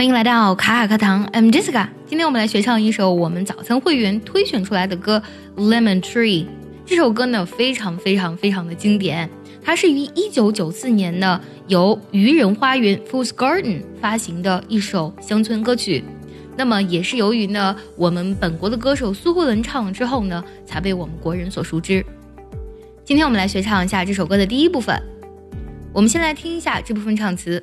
欢迎来到卡卡课堂，I'm Jessica。今天我们来学唱一首我们早餐会员推选出来的歌《Lemon Tree》。这首歌呢，非常非常非常的经典。它是于一九九四年呢，由愚人花园 （Fool's Garden） 发行的一首乡村歌曲。那么也是由于呢，我们本国的歌手苏慧伦唱了之后呢，才被我们国人所熟知。今天我们来学唱一下这首歌的第一部分。我们先来听一下这部分唱词。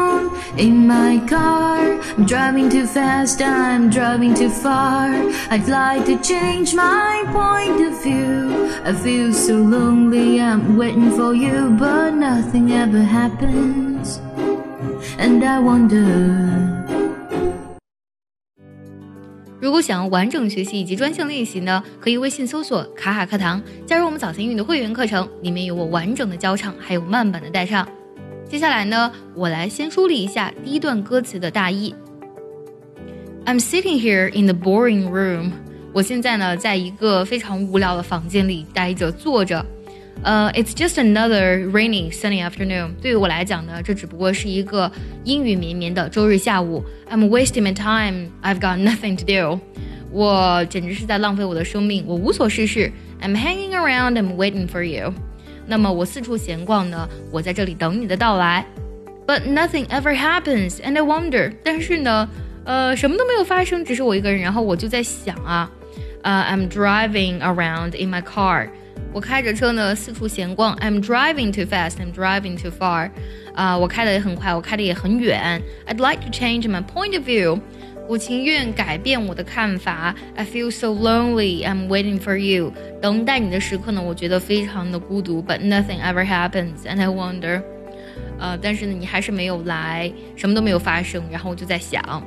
in my car. I'm driving too fast, I'm driving too far. I'd like to change my point of view. I feel so lonely, I'm waiting for you, but nothing ever happens. And I wonder. 如果想要完整学习以及专项练习呢，可以微信搜索“卡卡课堂”，加入我们早餐英语的会员课程，里面有我完整的教唱，还有慢版的带唱。接下来呢，我来先梳理一下第一段歌词的大意。I'm sitting here in the boring room。我现在呢，在一个非常无聊的房间里待着坐着。呃，It's just another rainy sunny afternoon。对于我来讲呢，这只不过是一个阴雨绵绵的周日下午。I'm wasting my time. I've got nothing to do。我简直是在浪费我的生命，我无所事事。I'm hanging around. I'm waiting for you。那么我四处闲逛呢，我在这里等你的到来。But nothing ever happens, and I wonder。但是呢，呃，什么都没有发生，只是我一个人。然后我就在想啊，呃，I'm driving around in my car。我开着车呢，四处闲逛。I'm driving too fast. I'm driving too far。啊，我开的也很快，我开的也很远。I'd like to change my point of view。 我情愿改变我的看法。I feel so lonely. I'm waiting for you. 等待你的时刻呢，我觉得非常的孤独。But nothing ever happens, and I wonder. 呃，但是呢，你还是没有来，什么都没有发生。然后我就在想，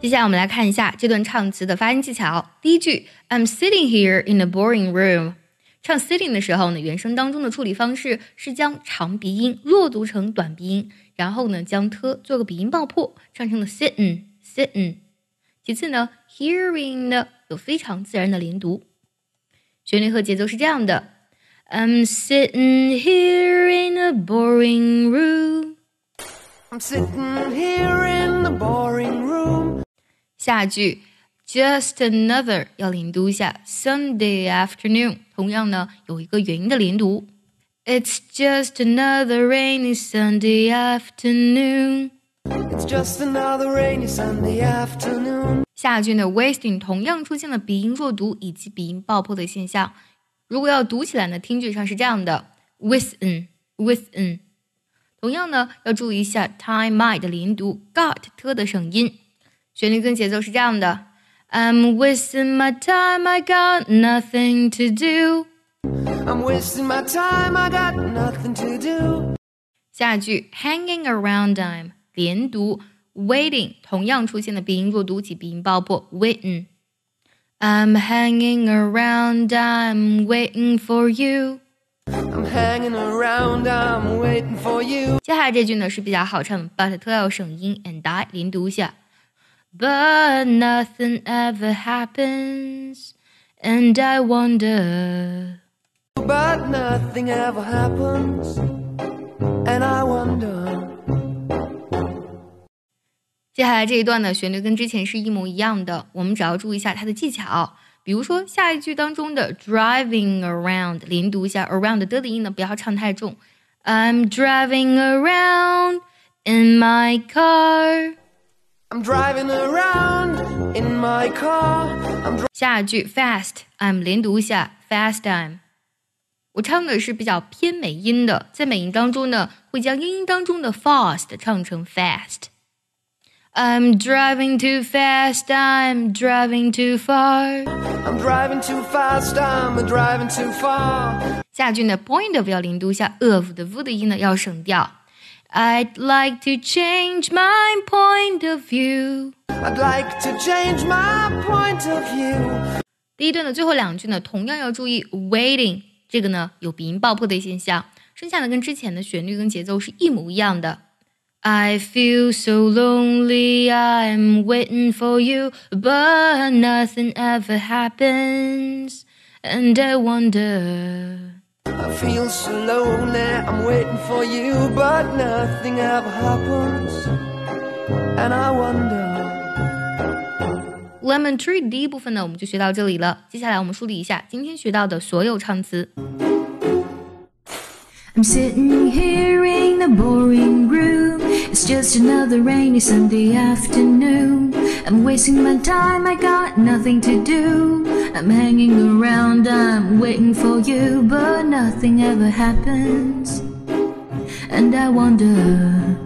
接下来我们来看一下这段唱词的发音技巧。第一句，I'm sitting here in a boring room。 唱 sitting 的时候呢，原声当中的处理方式是将长鼻音弱读成短鼻音。然后呢，将 t 做个鼻音爆破，唱成了 sitting sitting。其次呢，hearing 呢有非常自然的连读，旋律和节奏是这样的：I'm sitting here in a boring room。I'm sitting here in the boring room。下句 just another 要连读一下，Sunday afternoon 同样呢有一个元音的连读。It's just another rainy Sunday afternoon. It's just another rainy Sunday afternoon. 下句呢，wasting 同样出现了鼻音弱读以及鼻音爆破的现象。如果要读起来呢，听觉上是这样的：within within。同样呢，要注意一下 time my 的连读，got t 的省音。旋律跟节奏是这样的 ：I'm wasting my time, I got nothing to do. I'm wasting my time, I got nothing to do. 下句 hanging around I'm 连读，waiting 同样出现了鼻音弱读及鼻音爆破，waiting。I'm hanging around, I'm waiting for you. I'm hanging around, I'm waiting for you. 接下来这句呢是比较好唱的，but 特要省音，and I 连读一下。 But nothing ever happens, and I wonder. But nothing ever happens, and I wonder. 接下来这一段的旋律跟之前是一模一样的，我们只要注意一下它的技巧。比如说下一句当中的 driving around，连读一下 around 的的音呢，不要唱太重。I'm driving around in my car. I'm driving around in my car. 下一句 fast，I'm 连读一下 fast time。我唱的是比较偏美音的，在美音当中呢，会将英音当中的 fast 唱成 fast。I'm driving too fast, I'm driving too far. I'm driving too fast, I'm driving too far. 下句呢，point of 要连读一下，of 的 v 的音呢要省掉。I'd like to change my point of view. I'd like to change my point of view. 第一段的最后两句呢，同样要注意 waiting 这个呢有鼻音爆破的现象，剩下的跟之前的旋律跟节奏是一模一样的。I feel so lonely, I'm waiting for you, but nothing ever happens, and I wonder. I feel so lonely, I'm waiting for you, but nothing ever happens. And I wonder. Lemon Tree 第一部分呢，我们就学到这里了。接下来我们梳理一下今天学到的所有唱词。I'm sitting here in a boring room. It's just another rainy Sunday afternoon. I'm wasting my time, I got nothing to do. I'm hanging around, I'm waiting for you, but nothing ever happens. And I wonder.